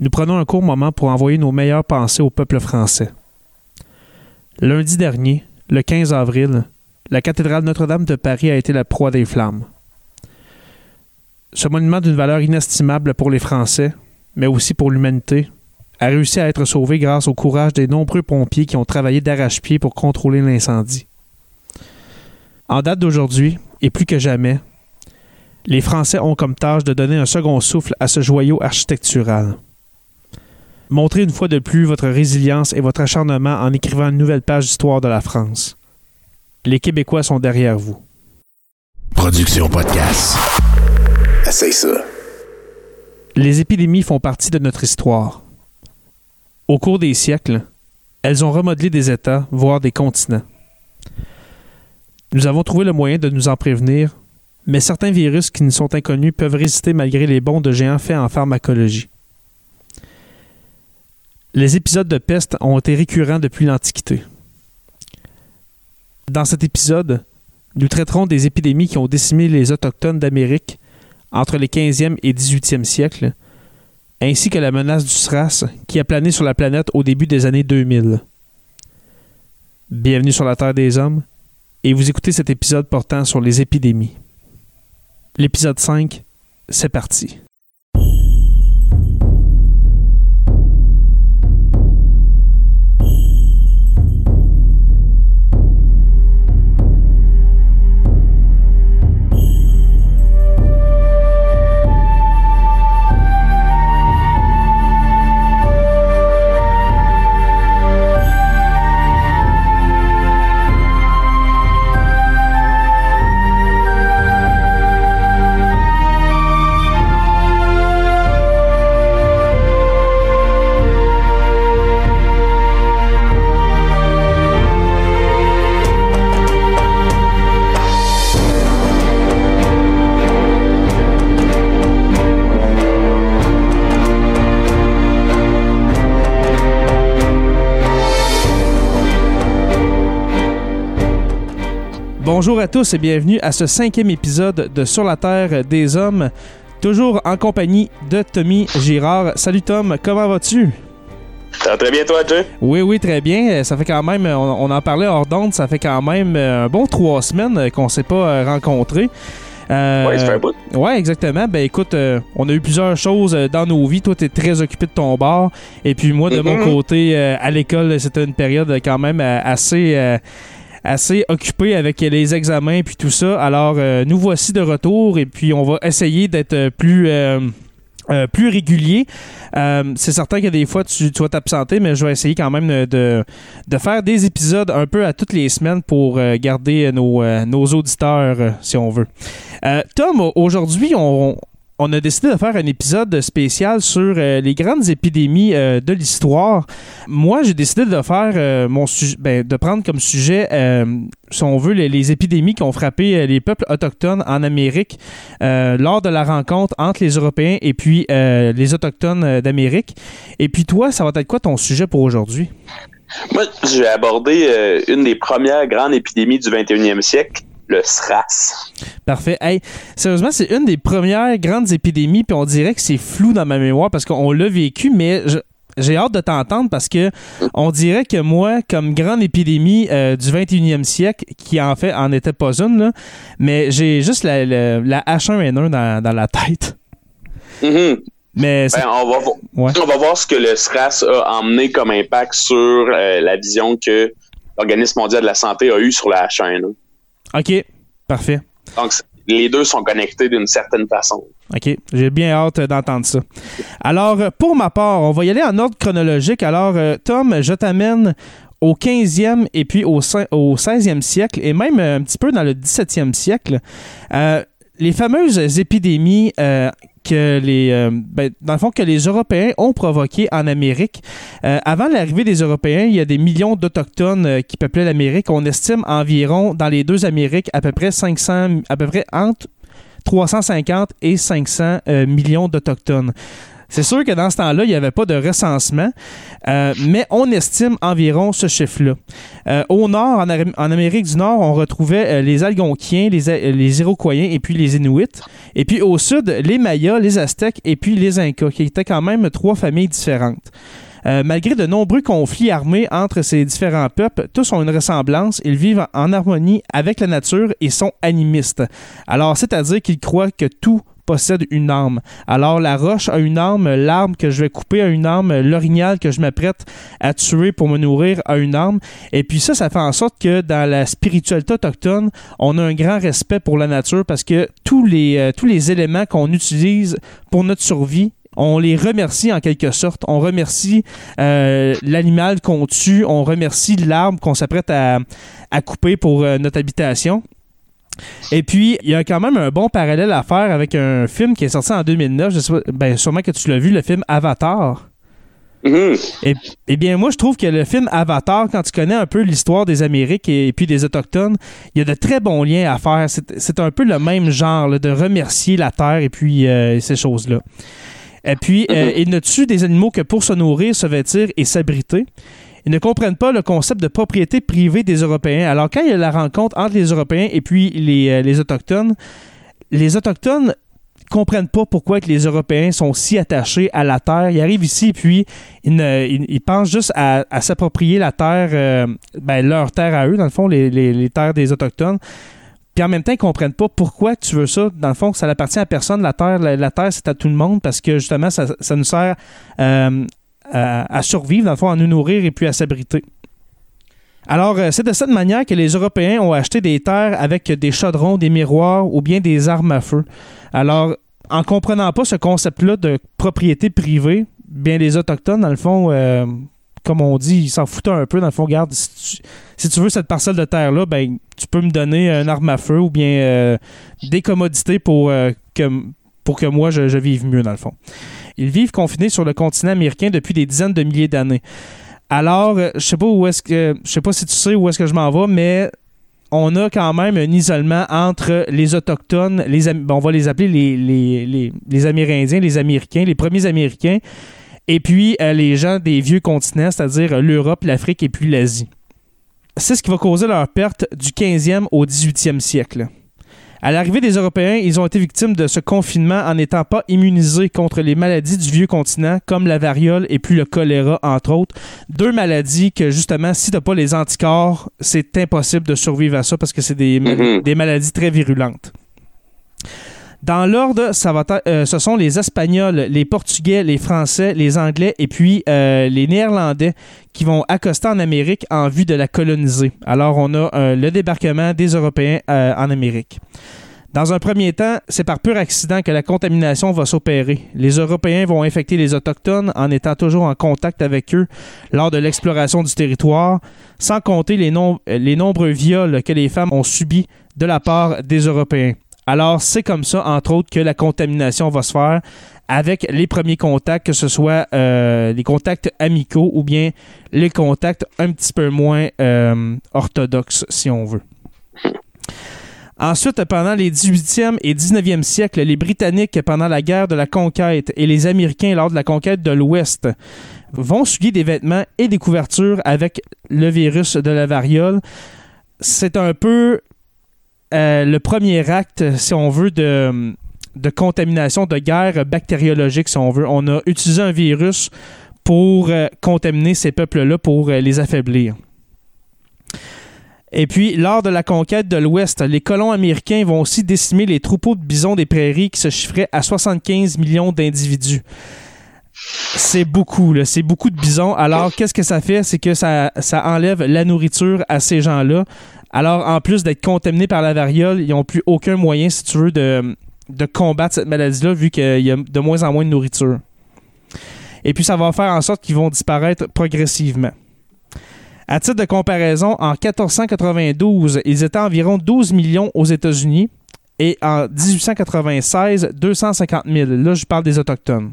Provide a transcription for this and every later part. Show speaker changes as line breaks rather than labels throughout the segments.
nous prenons un court moment pour envoyer nos meilleures pensées au peuple français. Lundi dernier, le 15 avril, la cathédrale Notre-Dame de Paris a été la proie des flammes. Ce monument d'une valeur inestimable pour les Français, mais aussi pour l'humanité, a réussi à être sauvé grâce au courage des nombreux pompiers qui ont travaillé d'arrache-pied pour contrôler l'incendie. En date d'aujourd'hui, et plus que jamais, les Français ont comme tâche de donner un second souffle à ce joyau architectural. Montrez une fois de plus votre résilience et votre acharnement en écrivant une nouvelle page d'histoire de la France. Les Québécois sont derrière vous.
Production podcast. Essaye ça.
Les épidémies font partie de notre histoire. Au cours des siècles, elles ont remodelé des États, voire des continents. Nous avons trouvé le moyen de nous en prévenir, mais certains virus qui nous sont inconnus peuvent résister malgré les bons de géants faits en pharmacologie. Les épisodes de peste ont été récurrents depuis l'Antiquité. Dans cet épisode, nous traiterons des épidémies qui ont décimé les Autochtones d'Amérique entre les 15e et 18e siècles, ainsi que la menace du SRAS qui a plané sur la planète au début des années 2000. Bienvenue sur la Terre des Hommes, et vous écoutez cet épisode portant sur les épidémies. L'épisode 5, c'est parti. Bonjour à tous et bienvenue à ce cinquième épisode de Sur la Terre des Hommes, toujours en compagnie de Tommy Girard. Salut Tom, comment vas-tu?
Ça va très bien toi, Jay?
Oui, oui, très bien. Ça fait quand même, on, en parlait hors d'onde, ça fait quand même un bon trois semaines qu'on ne s'est pas rencontrés.
Euh, oui, c'est un bout.
Oui, exactement. Ben écoute, euh, on a eu plusieurs choses euh, dans nos vies. Toi, tu es très occupé de ton bar. Et puis moi, de mon
Mm-hmm.
côté, euh, à l'école, c'était une période quand même euh, assez euh, assez occupé avec les examens puis tout ça. Alors, euh, nous voici de retour et puis on va essayer d'être euh, plus... euh, plus régulier. C'est certain que des fois tu, tu vas t'absenter, mais je vais essayer quand même de, de, faire des épisodes un peu à toutes les semaines pour garder nos, nos auditeurs, si on veut. Tom, aujourd'hui, on, on a décidé de faire un épisode spécial sur euh, les grandes épidémies euh, de l'histoire. Moi, j'ai décidé de faire euh, ben, de prendre comme sujet, si on veut, les, épidémies qui ont frappé les peuples autochtones en Amérique lors de la rencontre entre les Européens et puis les autochtones d'Amérique. Et puis toi, ça va être quoi ton sujet pour aujourd'hui?
Moi, j'ai abordé euh, une des premières grandes épidémies du 21e siècle, le SRAS.
Parfait. Hey, sérieusement, c'est une des premières grandes épidémies, puis on dirait que c'est flou dans ma mémoire parce qu'on l'a vécu, mais je- j'ai hâte de t'entendre parce que on dirait que moi, comme grande épidémie euh, du 21e siècle, qui en fait en était pas une, là, mais j'ai juste la, la- la H1N1 dans, dans la tête.
Mhm.
Mais
Ben, on, va, vo-
Ouais.
on va voir ce que le SRAS a emmené comme impact sur euh, la vision que l'Organisme mondial de la santé a eue sur la H1N1.
OK, parfait.
Donc, les deux sont connectés d'une certaine façon.
OK, j'ai bien hâte d'entendre ça. Alors, euh, pour ma part, on va y aller en ordre chronologique. Alors, euh, Tom, je t'amène au 15e et puis au, au 16e siècle et même euh, un petit peu dans le 17e siècle. Euh, les fameuses épidémies euh, que les, euh, ben, dans le fond, que les Européens ont provoquées en Amérique. Euh, avant l'arrivée des Européens, il y a des millions d'Autochtones euh, qui peuplaient l'Amérique. On estime environ, dans les deux Amériques, à peu près 500, à peu près entre 350 et 500 euh, millions d'Autochtones. C'est sûr que dans ce temps-là, il n'y avait pas de recensement, euh, mais on estime environ ce chiffre-là. Euh, au nord, en, Amérique du Nord, on retrouvait euh, les Algonquiens, les, Iroquois et puis les Inuits. Et puis au sud, les Mayas, les Aztèques et puis les Incas, qui étaient quand même trois familles différentes. Malgré de nombreux conflits armés entre ces différents peuples, tous ont une ressemblance. Ils vivent en harmonie avec la nature et sont animistes. Alors, c'est-à-dire qu'ils croient que tout possède une arme. Alors la roche a une arme, l'arbre que je vais couper a une arme, l'orignal que je m'apprête à tuer pour me nourrir a une arme. Et puis ça, ça fait en sorte que dans la spiritualité autochtone, on a un grand respect pour la nature parce que tous les, euh, tous les éléments qu'on utilise pour notre survie on les remercie en quelque sorte. On remercie euh, l'animal qu'on tue, on remercie l'arbre qu'on s'apprête à, couper pour euh, notre habitation. Et puis, il y a quand même un bon parallèle à faire avec un film qui est sorti en 2009. Je sais pas, ben, sûrement que tu l'as vu, le film Avatar.
Mm-hmm.
et, eh bien, moi, je trouve que le film Avatar, quand tu connais un peu l'histoire des Amériques et, puis des Autochtones, il y a de très bons liens à faire. C'est un peu le même genre de remercier la Terre et puis euh, ces choses-là. Et puis, euh, il ne tue des animaux que pour se nourrir, se vêtir et s'abriter. Ils ne comprennent pas le concept de propriété privée des Européens. Alors, quand il y a la rencontre entre les Européens et puis les, euh, Autochtones, les Autochtones comprennent pas pourquoi que les Européens sont si attachés à la terre. Ils arrivent ici et puis ils, pensent juste à, s'approprier la terre, euh, ben, leur terre à eux, dans le fond, les terres des Autochtones. Puis en même temps, ils comprennent pas pourquoi tu veux ça. Dans le fond, ça n'appartient à personne. La Terre, la, Terre, c'est à tout le monde parce que justement, ça, nous sert euh, à, survivre, dans le fond, à nous nourrir et puis à s'abriter. Alors, euh, c'est de cette manière que les Européens ont acheté des terres avec des chaudrons, des miroirs ou bien des armes à feu. Alors, en comprenant pas ce concept-là de propriété privée, bien les Autochtones, dans le fond, euh, comme on dit, ils s'en foutent un peu. Dans le fond, regarde, si tu, veux cette parcelle de terre-là, ben, tu peux me donner un arme à feu ou bien euh, des commodités pour, euh, que, pour que moi, je, vive mieux, dans le fond. Ils vivent confinés sur le continent américain depuis des dizaines de milliers d'années. Alors, euh, je sais pas où est-ce que. Je sais pas si tu sais où est-ce que je m'en vais, mais on a quand même un isolement entre les Autochtones, les, on va les appeler les, les, les Amérindiens, les Américains, les premiers Américains, et puis euh, les gens des vieux continents, c'est-à-dire l'Europe, l'Afrique et puis l'Asie. C'est ce qui va causer leur perte du 15e au 18e siècle. À l'arrivée des Européens, ils ont été victimes de ce confinement en n'étant pas immunisés contre les maladies du vieux continent, comme la variole et puis le choléra, entre autres. Deux maladies que, justement, si tu n'as pas les anticorps, c'est impossible de survivre à ça parce que c'est des, mm-hmm. des maladies très virulentes. Dans l'ordre, euh, ce sont les Espagnols, les Portugais, les Français, les Anglais et puis euh, les Néerlandais qui vont accoster en Amérique en vue de la coloniser. Alors, on a euh, le débarquement des Européens en Amérique. Dans un premier temps, c'est par pur accident que la contamination va s'opérer. Les Européens vont infecter les Autochtones en étant toujours en contact avec eux lors de l'exploration du territoire, sans compter les, les nombreux viols que les femmes ont subis de la part des Européens. Alors, c'est comme ça, entre autres, que la contamination va se faire avec les premiers contacts, que ce soit euh, les contacts amicaux ou bien les contacts un petit peu moins euh, orthodoxes, si on veut. Ensuite, pendant les 18e et 19e siècles, les Britanniques, pendant la guerre de la conquête, et les Américains, lors de la conquête de l'Ouest, vont souiller des vêtements et des couvertures avec le virus de la variole. C'est un peu euh, le premier acte, si on veut, de, contamination, de guerre bactériologique, si on veut. On a utilisé un virus pour euh, contaminer ces peuples-là, pour euh, les affaiblir. Et puis, lors de la conquête de l'Ouest, les colons américains vont aussi décimer les troupeaux de bisons des prairies qui se chiffraient à 75 millions d'individus. C'est beaucoup, c'est beaucoup de bisons. Alors, qu'est-ce que ça fait? C'est que ça enlève la nourriture à ces gens-là. Alors, en plus d'être contaminés par la variole, ils n'ont plus aucun moyen, si tu veux, de, combattre cette maladie-là, vu qu'il y a de moins en moins de nourriture. Et puis, ça va faire en sorte qu'ils vont disparaître progressivement. À titre de comparaison, en 1492, ils étaient environ 12 millions aux États-Unis et en 1896, 250 000. Là, je parle des Autochtones.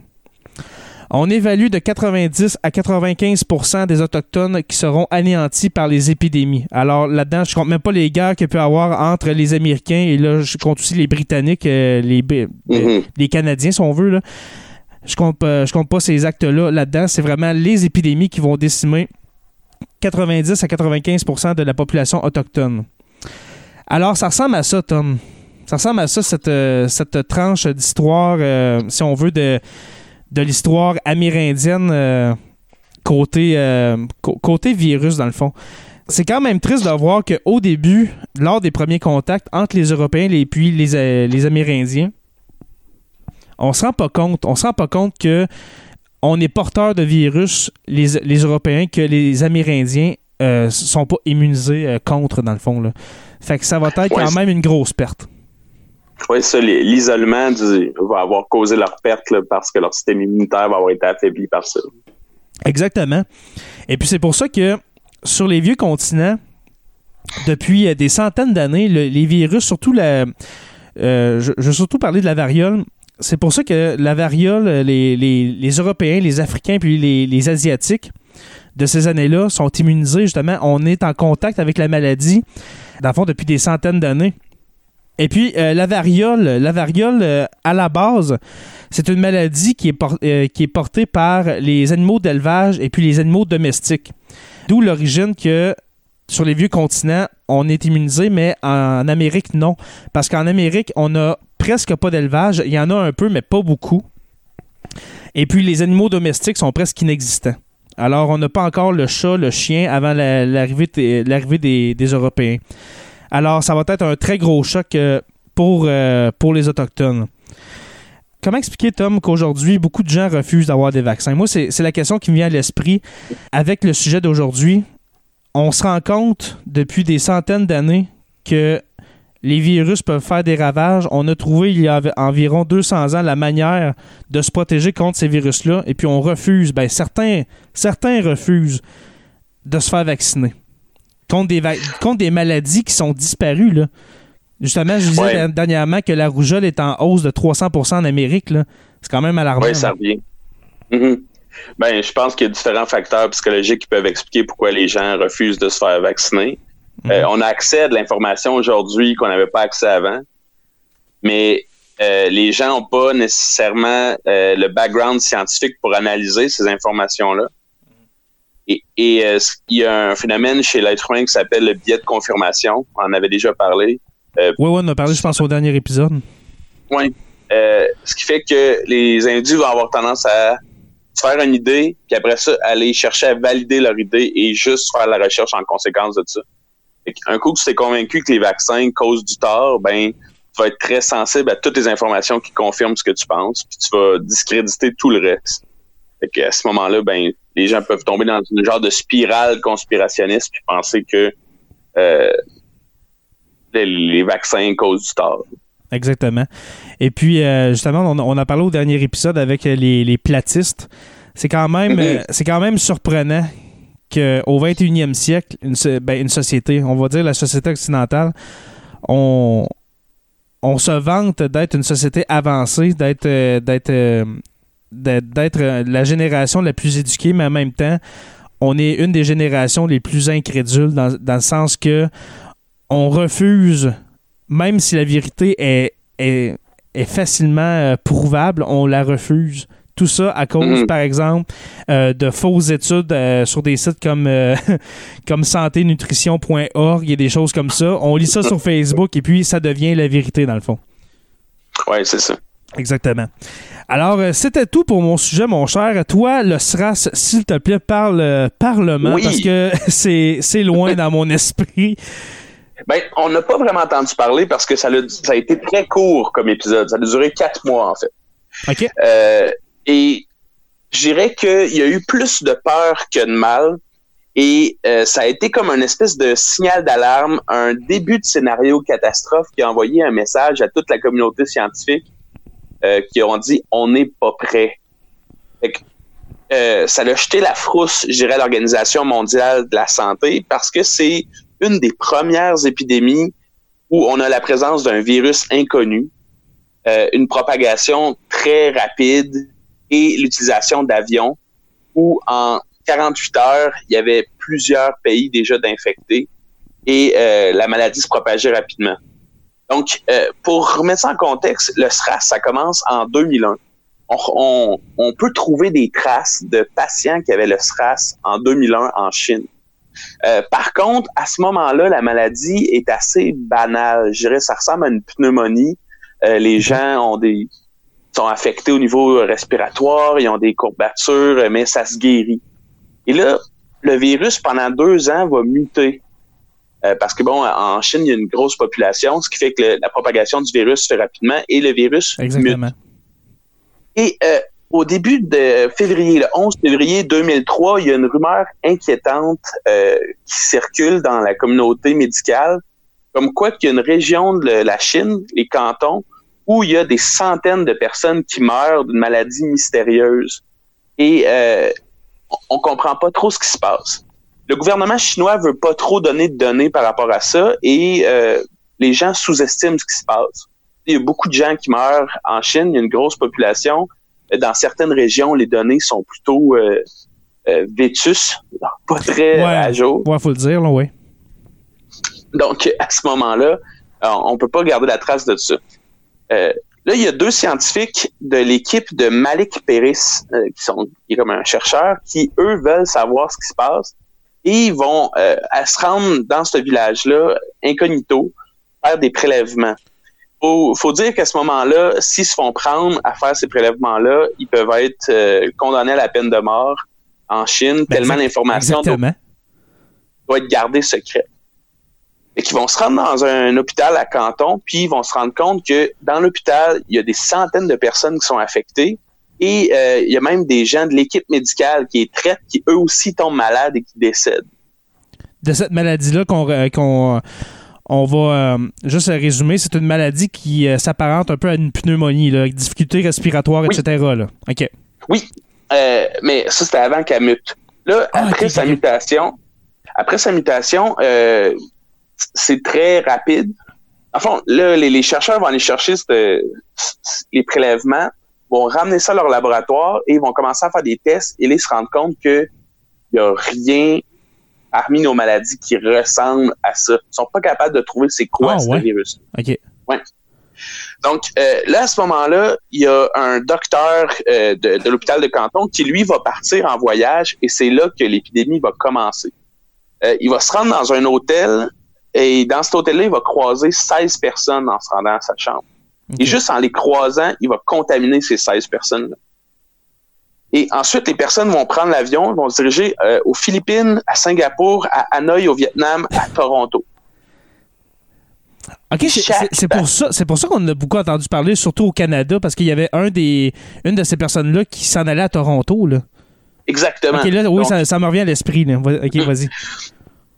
On évalue de 90 à 95% des Autochtones qui seront anéantis par les épidémies. Alors là-dedans, je compte même pas les guerres qu'il peut y avoir entre les Américains et là, je compte aussi les Britanniques, euh, les, euh, mm-hmm. les Canadiens, si on veut. Je compte, je compte pas ces actes-là là-dedans. C'est vraiment les épidémies qui vont décimer 90 à 95% de la population autochtone. Alors, ça ressemble à ça, Tom. Ça ressemble à ça, cette, euh, cette tranche d'histoire, euh, si on veut, de, de l'histoire amérindienne euh, côté, côté virus, dans le fond. C'est quand même triste de voir qu'au début, lors des premiers contacts entre les Européens et puis les, les Amérindiens, on se rend pas compte, on se rend pas compte que on est porteur de virus, les, les Européens, que les Amérindiens euh, sont pas immunisés euh, contre, dans le fond. Là. Fait que ça va être quand même une grosse perte.
Oui, ça, l'isolement va avoir causé leur perte parce que leur système immunitaire va avoir été affaibli par ça.
Exactement. Et puis c'est pour ça que sur les vieux continents, depuis euh, des centaines d'années, les virus, surtout la. Euh, je, vais surtout parler de la variole, c'est pour ça que la variole, les, Européens, les Africains, puis les, Asiatiques de ces années-là sont immunisés, justement. On est en contact avec la maladie, dans le fond, depuis des centaines d'années. Et puis, euh, la variole, la variole, euh, à la base, c'est une maladie qui est, euh, qui est portée par les animaux d'élevage et puis les animaux domestiques. D'où l'origine que sur les vieux continents, on est immunisé, mais en Amérique, non. Parce qu'en Amérique, on a presque pas d'élevage. Il y en a un peu, mais pas beaucoup. Et puis, les animaux domestiques sont presque inexistants. Alors, on n'a pas encore le chat, le chien avant l'arrivée des, Européens. Alors, ça va être un très gros choc euh, pour, euh, pour les Autochtones. Comment expliquer, Tom, qu'aujourd'hui, beaucoup de gens refusent d'avoir des vaccins? Moi, c'est la question qui me vient à l'esprit avec le sujet d'aujourd'hui. On se rend compte depuis des centaines d'années que les virus peuvent faire des ravages. On a trouvé il y a environ 200 ans la manière de se protéger contre ces virus-là, et puis on refuse, ben certains, certains refusent de se faire vacciner contre des, contre des maladies qui sont disparues. Là. Justement, je disais dernièrement que la rougeole est en hausse de 300% en Amérique. C'est quand même alarmant.
Oui, ça revient. Mm-hmm. Ben, je pense qu'il y a différents facteurs psychologiques qui peuvent expliquer pourquoi les gens refusent de se faire vacciner. Euh, mhm. on a accès à de l'information aujourd'hui qu'on n'avait pas accès avant, mais euh, les gens n'ont pas nécessairement euh, le background scientifique pour analyser ces informations-là. Et, il y a un phénomène chez l'être humain qui s'appelle le biais de confirmation. On en avait déjà parlé.
oui, oui, on a parlé, je pense, au dernier épisode.
Oui. ce qui fait que les individus vont avoir tendance à faire une idée, puis après ça, aller chercher à valider leur idée et juste faire la recherche en conséquence de ça un coup que tu t'es convaincu que les vaccins causent du tort, ben tu vas être très sensible à toutes les informations qui confirment ce que tu penses, puis tu vas discréditer tout le reste. Fait à ce moment-là, ben les gens peuvent tomber dans une genre de spirale conspirationniste puis penser que euh, les, vaccins causent du tort.
Exactement. Et puis, euh, justement, on, a parlé au dernier épisode avec les, platistes. C'est quand même, mm-hmm. euh, c'est quand même surprenant qu'au 21e siècle, ben, une, société, on va dire la société occidentale, on, on se vante d'être une société avancée, d'être euh, euh, d'être la génération la plus éduquée, mais en même temps, on est une des générations les plus incrédules dans, le sens que on refuse, même si la vérité est, est, est facilement euh, prouvable, on la refuse. Tout ça à cause, mm. par exemple, euh, de fausses études euh, sur des sites comme, euh, comme santénutrition.org et des choses comme ça. On lit ça sur Facebook et puis ça devient la vérité, dans le fond.
Oui, c'est ça.
Exactement. Alors, c'était tout pour mon sujet, mon cher. Toi, le SRAS, s'il te plaît, parle Parlement, parce que c'est loin dans mon esprit.
Ben, on n'a pas vraiment entendu parler parce que ça a, ça a été très court comme épisode. Ça a duré quatre mois, en fait.
OK.
Et je dirais qu'il y a eu plus de peur que de mal. Et euh, ça a été comme un espèce de signal d'alarme, un début de scénario catastrophe qui a envoyé un message à toute la communauté scientifique euh, qui ont dit on n'est pas prêt. Euh, ça a jeté la frousse, je dirais, à l'Organisation mondiale de la santé parce que c'est une des premières épidémies où on a la présence d'un virus inconnu, une propagation très rapide, et l'utilisation d'avions où en 48 heures, il y avait plusieurs pays déjà d'infectés et euh, la maladie se propageait rapidement. Donc, euh, pour remettre ça en contexte, le SRAS, ça commence en 2001. on, peut trouver des traces de patients qui avaient le SRAS en 2001 en Chine. Euh, par contre, à ce moment-là, la maladie est assez banale. Je dirais, ça ressemble à une pneumonie. Euh, les gens ont des sont affectés au niveau respiratoire, ils ont des courbatures, mais ça se guérit. Et là, le virus, pendant deux ans, va muter. Euh, parce que, bon, en Chine, il y a une grosse population, ce qui fait que la propagation du virus se fait rapidement et le virus
Exactement.
Et euh, au début de février, le 11 février 2003, il y a une rumeur inquiétante euh, qui circule dans la communauté médicale, comme quoi qu'il y a une région de la Chine, les cantons, où il y a des centaines de personnes qui meurent d'une maladie mystérieuse. Et euh, on comprend pas trop ce qui se passe. Le gouvernement chinois veut pas trop donner de données par rapport à ça et euh, les gens sous-estiment ce qui se passe. Il y a beaucoup de gens qui meurent en Chine, il y a une grosse population. Dans certaines régions, les données sont plutôt euh, euh vétus, pas très à jour.
Ouais, faut le dire, là, oui.
Donc, à ce moment-là, on peut pas garder la trace de ça. Euh, là, il y a deux scientifiques de l'équipe de Malik Peris, euh, qui sont qui est comme un chercheur, qui, eux, veulent savoir ce qui se passe. Et ils vont euh, se rendre dans ce village-là, incognito, faire des prélèvements. Faut, faut dire qu'à ce moment-là, s'ils se font prendre à faire ces prélèvements-là, ils peuvent être euh, condamnés à la peine de mort en Chine, ben, tellement l'information doit, doit être gardée secrète et qui vont se rendre dans un, hôpital à Canton, puis ils vont se rendre compte que dans l'hôpital, il y a des centaines de personnes qui sont affectées et euh, il y a même des gens de l'équipe médicale qui est traite, qui eux aussi tombent malades et qui décèdent.
De cette maladie-là qu'on euh, on va euh, juste résumer, c'est une maladie qui s'apparente un peu à une pneumonie, là, avec difficultés respiratoires, etc. Là. OK.
Oui, mais ça, c'était avant qu'elle mute. Là, ah, après sa mutation, après sa mutation, c'est très rapide. Enfin, là, les, chercheurs vont aller chercher les prélèvements, vont ramener ça à leur laboratoire et ils vont commencer à faire des tests et ils se rendent compte qu'il n'y a rien parmi nos maladies qui ressemble à ça. Ils sont pas capables de trouver c'est quoi ah, ce virus.
OK.
Ouais. Donc euh, là, à ce moment-là, il y a un docteur euh, de, de l'hôpital de Canton qui, lui, va partir en voyage et c'est là que l'épidémie va commencer. Euh, il va se rendre dans un hôtel et dans cet hôtel-là, il va croiser 16 personnes en se rendant à sa chambre. Et juste en les croisant, il va contaminer ces 16 personnes-là. Et ensuite, les personnes vont prendre l'avion, vont se diriger euh, aux Philippines, à Singapour, à Hanoï, au Vietnam, à Toronto.
OK, c'est pour ça, c'est pour ça qu'on a beaucoup entendu parler, surtout au Canada, parce qu'il y avait un des, une de ces personnes-là qui s'en allait à Toronto, là.
Exactement.
oui, ça, me revient à l'esprit. OK, mm. vas-y.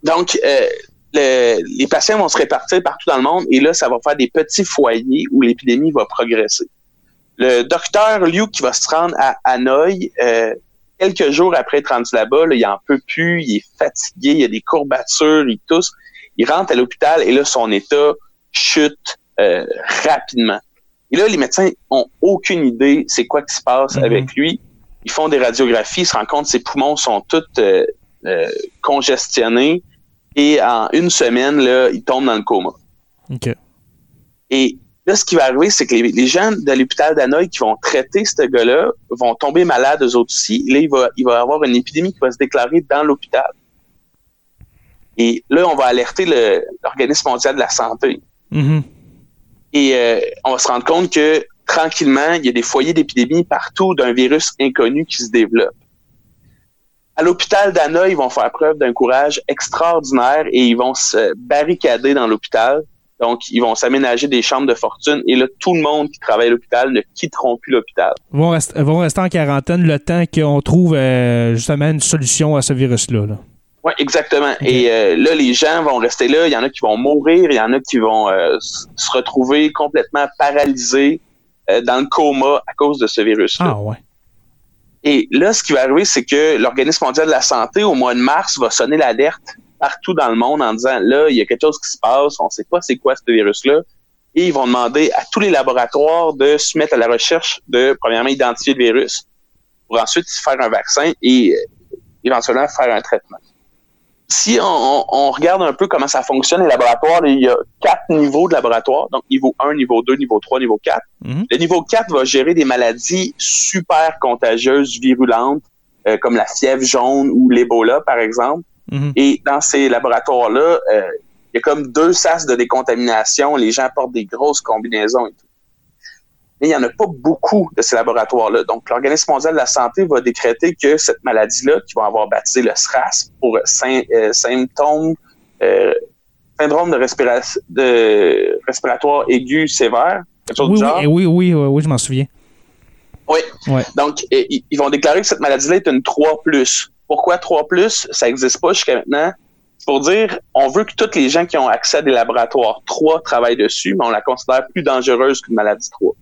Donc, euh, les patients vont se répartir partout dans le monde et là, ça va faire des petits foyers où l'épidémie va progresser. Le docteur Liu qui va se rendre à Hanoï, euh, quelques jours après être rendu là-bas, il en peut plus, il est fatigué, il a des courbatures, il tousse. Il rentre à l'hôpital et là, son état chute euh, rapidement. Et là, les médecins ont aucune idée c'est quoi qui se passe mm-hmm. avec lui. Ils font des radiographies, ils se rendent compte que ses poumons sont tous euh, congestionnés et en une semaine, là, il tombe dans le coma.
OK.
Et là, ce qui va arriver, c'est que les, gens de l'hôpital d'Hanoï qui vont traiter ce gars-là vont tomber malades eux autres aussi. là, il va, il va y avoir une épidémie qui va se déclarer dans l'hôpital. Et là, on va alerter l'Organisme mondial de la santé.
Mm-hmm.
Et euh, on va se rendre compte que tranquillement, il y a des foyers d'épidémie partout d'un virus inconnu qui se développe. À l'hôpital d'Anna, ils vont faire preuve d'un courage extraordinaire et ils vont se barricader dans l'hôpital. Donc, ils vont s'aménager des chambres de fortune et là, tout le monde qui travaille à l'hôpital ne quitteront plus l'hôpital.
Ils vont, rester en quarantaine le temps qu'on trouve euh, justement une solution à ce virus-là.
Oui, exactement. Et euh, là, les gens vont rester là. Il y en a qui vont mourir, il y en a qui vont euh, se retrouver complètement paralysés dans le coma à cause de ce virus-là.
Ah ouais.
Et là, ce qui va arriver, c'est que l'Organisme mondial de la santé, au mois de mars, va sonner l'alerte partout dans le monde en disant, là, il y a quelque chose qui se passe, on ne sait pas c'est quoi ce virus-là. Et ils vont demander à tous les laboratoires de se mettre à la recherche de, premièrement, identifier le virus, pour ensuite faire un vaccin et euh, éventuellement faire un traitement. Si on, regarde un peu comment ça fonctionne les laboratoires, il y a quatre niveaux de laboratoire. Donc, niveau 1, niveau 2, niveau 3, niveau 4. Mhm. Le niveau 4 va gérer des maladies super contagieuses, virulentes, euh, comme la fièvre jaune ou l'Ebola, par exemple. Mhm. Et dans ces laboratoires-là, euh, il y a comme deux sas de décontamination. Les gens portent des grosses combinaisons et tout mais il n'y en a pas beaucoup de ces laboratoires-là. Donc, l'Organisme mondial de la santé va décréter que cette maladie-là, qui va avoir baptisé le SRAS pour euh, symptômes, euh, syndrome de, de respiratoire aigu sévère,
quelque chose oui, du genre? Oui, oui, oui, oui, je m'en souviens.
Oui. Donc, ils vont déclarer que cette maladie-là est une 3 Pourquoi 3 Ça n'existe pas jusqu'à maintenant. C'est pour dire, on veut que tous les gens qui ont accès à des laboratoires 3 travaillent dessus, mais on la considère plus dangereuse qu'une maladie 3.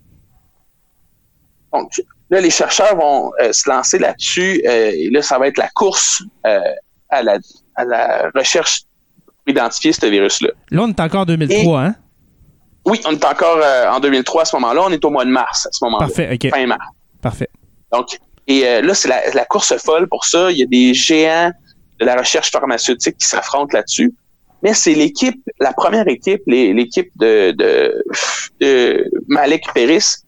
Donc, là, les chercheurs vont euh, se lancer là-dessus. Euh, et là, ça va être la course euh, à, la, à la recherche pour identifier ce virus-là.
Là, on est encore en 2003, hein?
Oui, on est encore en 2003 à ce moment-là. On est au mois de mars à ce moment-là.
Parfait, OK.
Fin mars.
Parfait.
Donc, et là, c'est la, la, course folle pour ça. Il y a des géants de la recherche pharmaceutique qui s'affrontent là-dessus. Mais c'est l'équipe, la première équipe, l'équipe de, de, de Malik Peris,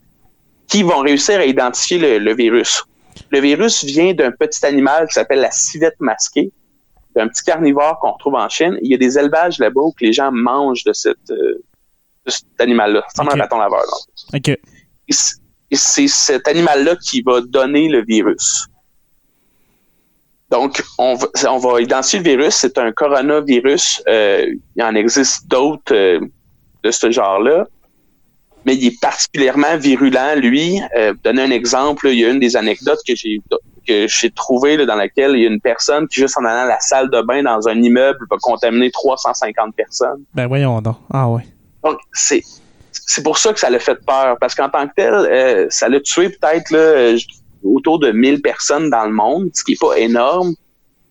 qui vont réussir à identifier le, virus. Le virus vient d'un petit animal qui s'appelle la civette masquée, d'un petit carnivore qu'on retrouve en Chine. Il y a des élevages là-bas où les gens mangent de, cette, euh, cet animal-là. Ça okay. un bâton laveur.
OK.
c'est cet animal-là qui va donner le virus. Donc, on va, on va identifier le virus. C'est un coronavirus. Euh, il en existe d'autres euh, de ce genre-là mais il est particulièrement virulent, lui. Euh, donner un exemple, il y a une des anecdotes que j'ai que j'ai trouvé dans laquelle il y a une personne qui, juste en allant à la salle de bain dans un immeuble, va contaminer 350 personnes.
Ben voyons donc. Ah ouais.
Donc, c'est c'est pour ça que ça l'a fait peur, parce qu'en tant que tel, euh, ça l'a tué peut-être euh, autour de 1000 personnes dans le monde, ce qui est pas énorme,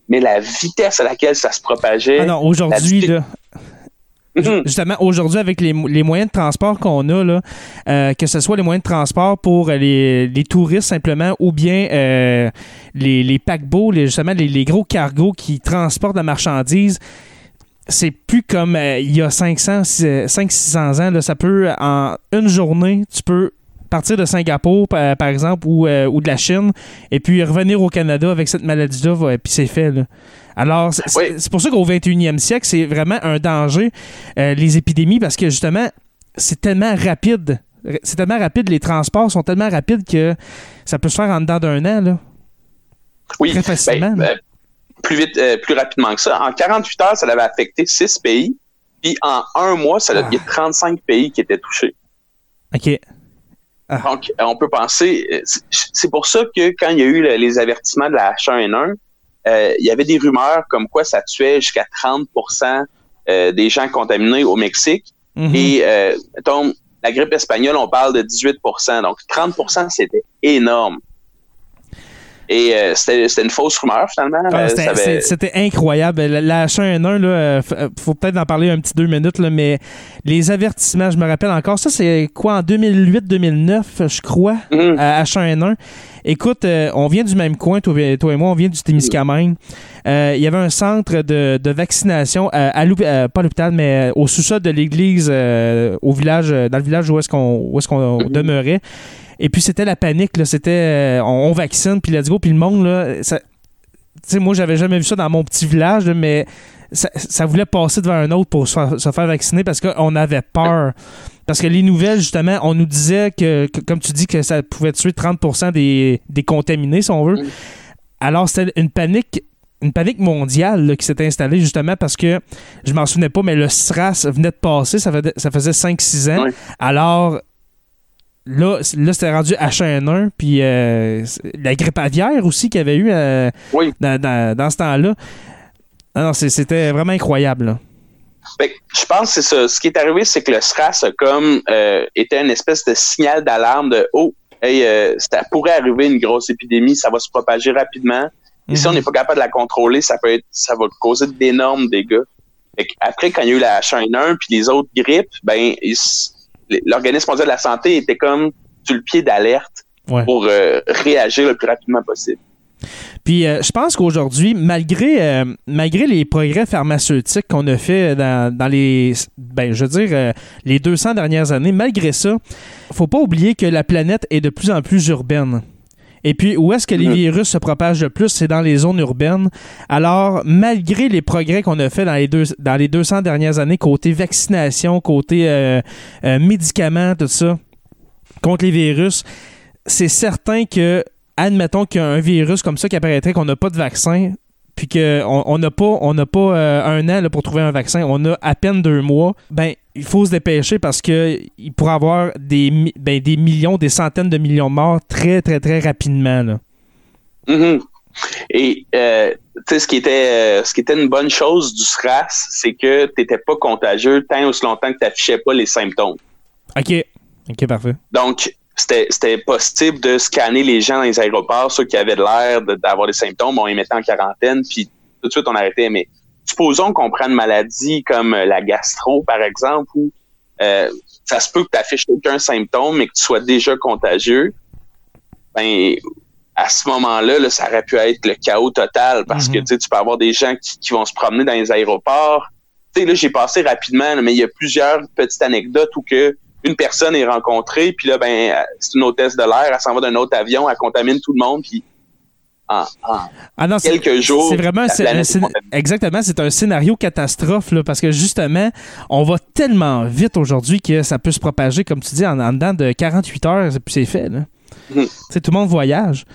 mais la vitesse à laquelle ça se propageait...
Ah non, aujourd'hui, là. Justement, aujourd'hui, avec les, moyens de transport qu'on a, là, euh, que ce soit les moyens de transport pour les, touristes simplement ou bien euh, les, les, paquebots, justement les, gros cargos qui transportent la marchandise, c'est plus comme euh, il y a 500, 500-600 ans. Là, ça peut, en une journée, tu peux partir de Singapour, par, exemple, ou, ou, de la Chine, et puis revenir au Canada avec cette maladie-là, et puis c'est fait. Là. Alors, c'est pour ça qu'au 21e siècle, c'est vraiment un danger, euh, les épidémies, parce que justement, c'est tellement rapide. C'est tellement rapide, les transports sont tellement rapides que ça peut se faire en dedans d'un an. Là.
Oui.
Très facilement.
Ben, ben, plus vite, euh, plus rapidement que ça. En 48 heures, ça avait affecté 6 pays. Puis en un mois, ça, il y a 35 ah. pays qui étaient touchés.
OK.
Ah. Donc, on peut penser, c'est pour ça que quand il y a eu les avertissements de la H1N1, euh, il y avait des rumeurs comme quoi ça tuait jusqu'à 30% euh, des gens contaminés au Mexique. Mhm. Et euh, la grippe espagnole, on parle de 18% Donc 30% c'était énorme. Et euh, c'était une fausse rumeur, finalement. Ah,
c'était incroyable. La, H1N1, là, faut peut-être en parler un petit deux minutes, là, mais les avertissements, je me rappelle encore, ça c'est quoi, en 2008-2009, je crois, mhm. à H1N1. Écoute, euh, on vient du même coin, toi, et moi, on vient du Témiscamingue. Euh, il y avait un centre de, vaccination à, euh, pas à l'hôpital, mais au sous-sol de l'église, au village, dans le village où est-ce qu'on est mhm. demeurait. Et puis c'était la panique, là. C'était on, vaccine, puis let's go, puis le monde, là. Ça, tu sais, moi, j'avais jamais vu ça dans mon petit village, mais ça, voulait passer devant un autre pour se faire, vacciner parce qu'on avait peur. Parce que les nouvelles, justement, on nous disait que, comme tu dis, que ça pouvait tuer 30 des, des contaminés, si on veut. Alors, c'était une panique une panique mondiale qui s'est installée justement parce que je m'en souvenais pas, mais le SRAS venait de passer, ça, faisait, ça faisait 5-6 ans. Alors là, là c'était rendu H1N1, puis euh, la grippe aviaire aussi qu'il y avait eu euh, dans, dans, ce temps-là. Non, c'était vraiment incroyable.
Ben, je pense que c'est ça. Ce qui est arrivé, c'est que le SRAS comme euh, été une espèce de signal d'alarme de Oh, hey, ça pourrait arriver une grosse épidémie, ça va se propager rapidement. Et si on mhm. n'est pas capable de la contrôler, ça peut être, ça va causer d'énormes dégâts. Après, quand il y a eu la H1N1 puis les autres grippes, ben l'Organisme mondial de la santé était comme sur le pied d'alerte pour euh, réagir le plus rapidement possible.
Puis euh, je pense qu'aujourd'hui, malgré, euh, malgré les progrès pharmaceutiques qu'on a fait dans, dans les, ben, je veux dire, euh, les 200 dernières années, malgré ça, faut pas oublier que la planète est de plus en plus urbaine. Et puis, où est-ce que les
Mhm.
virus se propagent le plus? C'est dans les zones urbaines. Alors, malgré les progrès qu'on a fait dans les, deux, dans les 200 dernières années, côté vaccination, côté euh, euh, médicaments, tout ça, contre les virus, c'est certain que, admettons qu'il y a un virus comme ça qui apparaîtrait, qu'on n'a pas de vaccin, puis qu'on on n'a pas, on pas euh, un an là, pour trouver un vaccin, on a à peine deux mois, ben il faut se dépêcher parce que il pourrait avoir des, ben, des millions, des centaines de millions de morts très, très, très rapidement. Là.
Mhm. Et euh, tu sais, ce qui était euh, ce qui était une bonne chose du SRAS, c'est que tu n'étais pas contagieux tant aussi longtemps que tu n'affichais pas les symptômes.
OK. OK, parfait.
Donc, c'était possible de scanner les gens dans les aéroports, ceux qui avaient l'air d'avoir des symptômes, on les mettait en quarantaine, puis tout de suite on arrêtait. Mais supposons qu'on prenne une maladie comme euh, la gastro, par exemple, où euh, ça se peut que tu n'affiches aucun symptôme, mais que tu sois déjà contagieux. Ben, à ce moment-là, là, ça aurait pu être le chaos total parce
Mhm.
que tu sais, tu peux avoir des gens qui, qui vont se promener dans les aéroports. Là, j'ai passé rapidement, là, mais il y a plusieurs petites anecdotes où que une personne est rencontrée, puis là, ben, c'est une hôtesse de l'air, elle s'en va d'un autre avion, elle contamine tout le monde, puis en, en
Ah non,
quelques jours,
C'est vraiment
contaminée.
exactement, c'est un scénario catastrophe là, parce que justement, on va tellement vite aujourd'hui que ça peut se propager, comme tu dis, en, en dedans de 48 heures, puis c'est fait. Là. Sais, tout le monde voyage.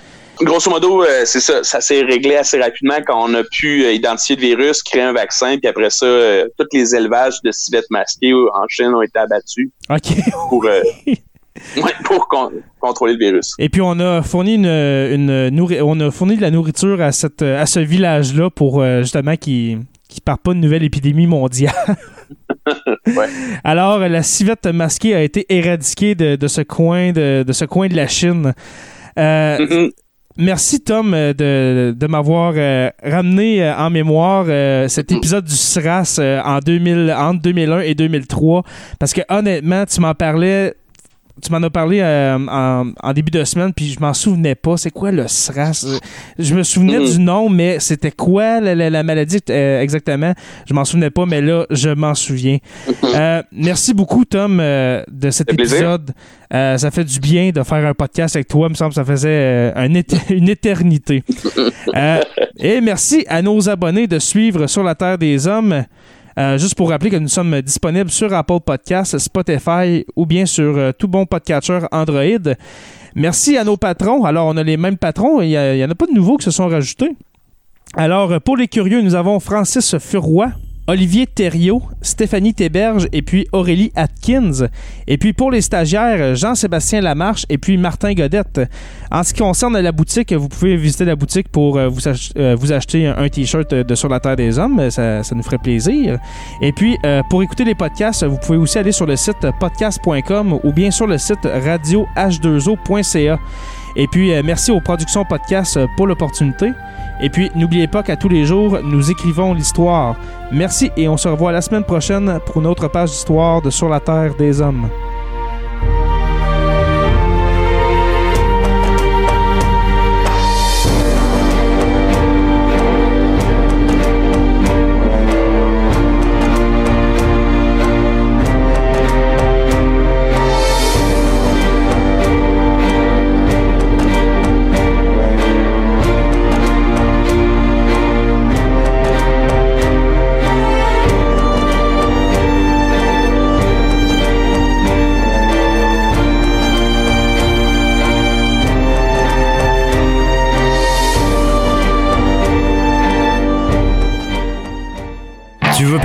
Grosso modo, euh, c'est ça. Ça s'est réglé assez rapidement quand on a pu euh, identifier le virus, créer un vaccin, puis après ça, euh, tous les élevages de civettes masquées en Chine ont été abattus
OK.
pour, pour con- contrôler le virus.
Et puis on a fourni une, une on a fourni de la nourriture à cette à ce village-là pour euh, justement qu'il qui part pas une nouvelle épidémie mondiale.
Ouais.
Alors la civette masquée a été éradiquée de, de ce coin de, de ce coin de la Chine. Euh,
Mhm.
Merci Tom de, de m'avoir euh, ramené en mémoire euh, cet épisode du SRAS euh, en 2000, entre 2001 et 2003 parce que honnêtement tu m'en parlais tu m'en as parlé euh, en, en début de semaine puis je m'en souvenais pas c'est quoi le SRAS? Je me souvenais
Mhm.
du nom mais c'était quoi la, la- la maladie euh, exactement? Je m'en souvenais pas mais là je m'en souviens Euh, merci beaucoup Tom de cet épisode ça fait du bien de faire un podcast avec toi. Il me semble que ça faisait un une éternité. Et merci à nos abonnés de suivre Sur la Terre des Hommes. Euh, juste pour rappeler que nous sommes disponibles sur Apple Podcasts, Spotify ou bien sur euh, tout bon podcatcher Android. Merci à nos patrons. Alors, on a les mêmes patrons. Il n'y en a pas de nouveaux qui se sont rajoutés. Alors, pour les curieux, nous avons Francis Furoy, Olivier Thériault, Stéphanie Théberge et puis Aurélie Atkins. Et puis pour les stagiaires, Jean-Sébastien Lamarche et puis Martin Godette. En ce qui concerne la boutique, vous pouvez visiter la boutique pour euh, euh, vous acheter un, t-shirt de Sur la Terre des Hommes. Ça, nous ferait plaisir. Et puis euh, pour écouter les podcasts, vous pouvez aussi aller sur le site podcast.com ou bien sur le site radioh2o.ca. Et puis euh, merci aux productions podcast euh, pour l'opportunité. Et puis, n'oubliez pas qu'à tous les jours, nous écrivons l'histoire. Merci et on se revoit la semaine prochaine pour une page d'histoire de Sur la Terre des Hommes.